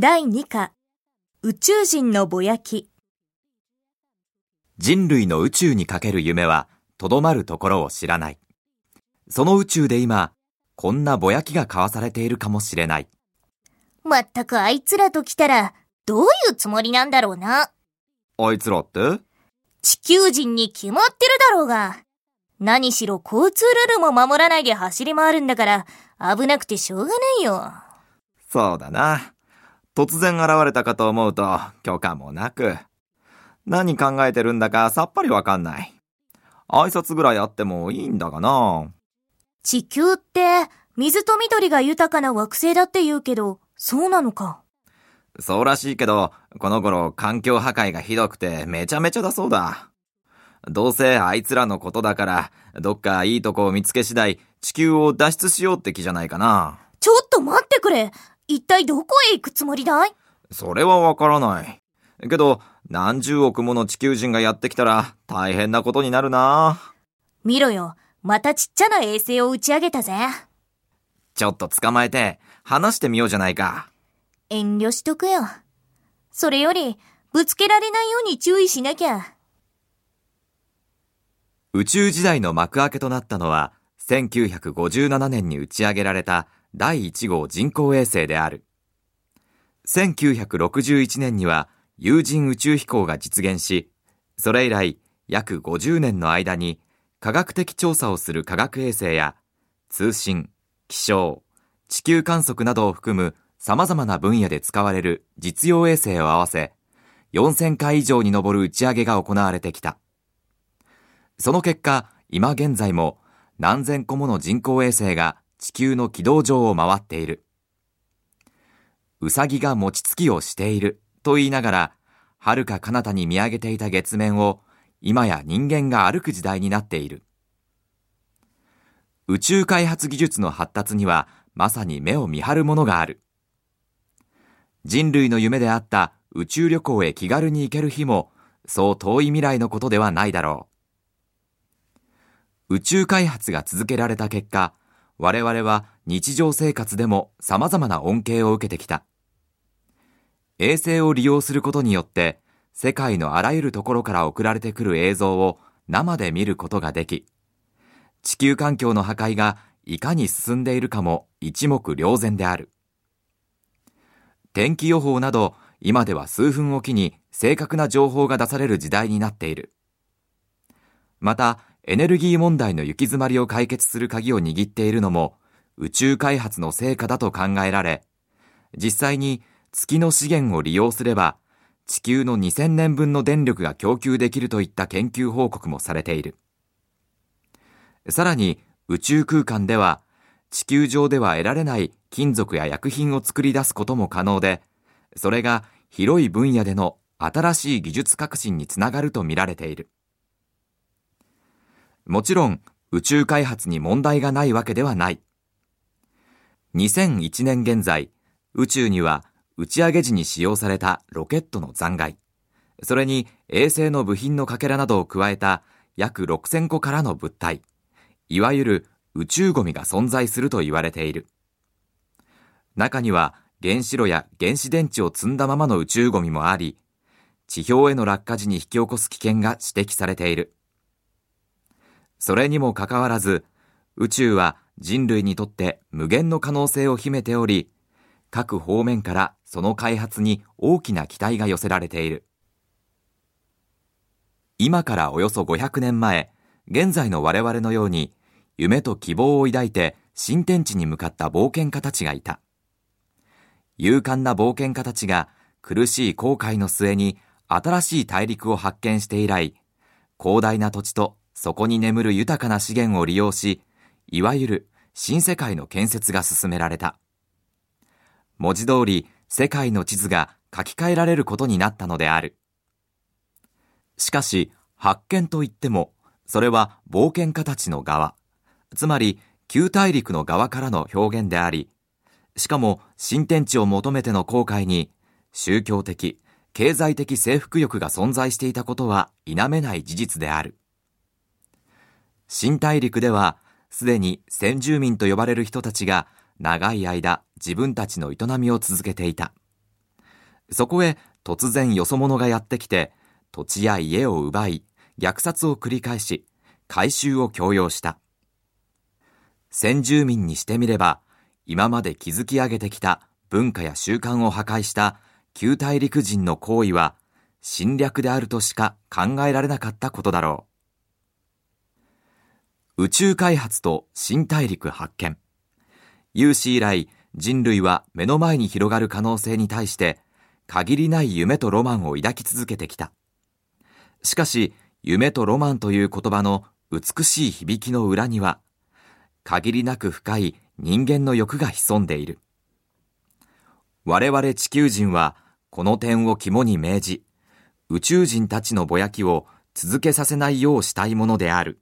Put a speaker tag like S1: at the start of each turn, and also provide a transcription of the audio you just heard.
S1: 第2課宇宙人のぼやき
S2: 人類の宇宙にかける夢は、とどまるところを知らない。その宇宙で今、こんなぼやきが交わされているかもしれない。
S1: まったくあいつらと来たら、どういうつもりなんだろうな。
S2: あいつらって？
S1: 地球人に決まってるだろうが。何しろ交通ルールも守らないで走り回るんだから、危なくてしょうがないよ。
S2: そうだな。突然現れたかと思うと、許可もなく。何考えてるんだかさっぱりわかんない。挨拶ぐらいあってもいいんだがな。
S1: 地球って、水と緑が豊かな惑星だって言うけど、そうなのか。
S2: そうらしいけど、この頃環境破壊がひどくてめちゃめちゃだそうだ。どうせあいつらのことだから、どっかいいとこを見つけ次第、地球を脱出しようって気じゃないかな。
S1: ちょっと待ってくれ。一体どこへ行くつもりだい？
S2: それはわからない。けど、何十億もの地球人がやってきたら大変なことになるな。
S1: 見ろよ。またちっちゃな衛星を打ち上げたぜ。
S2: ちょっと捕まえて、話してみようじゃないか。
S1: 遠慮しとくよ。それより、ぶつけられないように注意しなきゃ。
S2: 宇宙時代の幕開けとなったのは、1957年に打ち上げられた第1号人工衛星である。1961年には有人宇宙飛行が実現し、それ以来約50年の間に科学的調査をする科学衛星や通信、気象、地球観測などを含む様々な分野で使われる実用衛星を合わせ、4000回以上に上る打ち上げが行われてきた。その結果、今現在も何千個もの人工衛星が地球の軌道上を回っている。うさぎが餅つきをしていると言いながら、遥か彼方に見上げていた月面を今や人間が歩く時代になっている。宇宙開発技術の発達にはまさに目を見張るものがある。人類の夢であった宇宙旅行へ気軽に行ける日もそう遠い未来のことではないだろう。宇宙開発が続けられた結果、我々は日常生活でも様々な恩恵を受けてきた。衛星を利用することによって、世界のあらゆるところから送られてくる映像を生で見ることができ、地球環境の破壊がいかに進んでいるかも一目瞭然である。天気予報など、今では数分おきに正確な情報が出される時代になっている。また、エネルギー問題の行き詰まりを解決する鍵を握っているのも宇宙開発の成果だと考えられ、実際に月の資源を利用すれば地球の2000年分の電力が供給できるといった研究報告もされている。さらに宇宙空間では地球上では得られない金属や薬品を作り出すことも可能で、それが広い分野での新しい技術革新につながると見られている。もちろん宇宙開発に問題がないわけではない。2001年現在、宇宙には打ち上げ時に使用されたロケットの残骸、それに衛星の部品のかけらなどを加えた約6000個からの物体、いわゆる宇宙ゴミが存在すると言われている。中には原子炉や原子電池を積んだままの宇宙ゴミもあり、地表への落下時に引き起こす危険が指摘されている。それにもかかわらず、宇宙は人類にとって無限の可能性を秘めており、各方面からその開発に大きな期待が寄せられている。今からおよそ500年前、現在の我々のように、夢と希望を抱いて新天地に向かった冒険家たちがいた。勇敢な冒険家たちが苦しい航海の末に新しい大陸を発見して以来、広大な土地とそこに眠る豊かな資源を利用し、いわゆる新世界の建設が進められた。文字通り世界の地図が書き換えられることになったのである。しかし、発見といっても、それは冒険家たちの側、つまり旧大陸の側からの表現であり、しかも新天地を求めての航海に宗教的、経済的征服欲が存在していたことは否めない事実である。新大陸では、すでに先住民と呼ばれる人たちが長い間自分たちの営みを続けていた。そこへ突然よそ者がやってきて、土地や家を奪い、虐殺を繰り返し、改修を強要した。先住民にしてみれば、今まで築き上げてきた文化や習慣を破壊した旧大陸人の行為は侵略であるとしか考えられなかったことだろう。宇宙開発と新大陸発見。有史以来、人類は目の前に広がる可能性に対して限りない夢とロマンを抱き続けてきた。しかし、夢とロマンという言葉の美しい響きの裏には、限りなく深い人間の欲が潜んでいる。我々地球人はこの点を肝に銘じ、宇宙人たちのぼやきを続けさせないようしたいものである。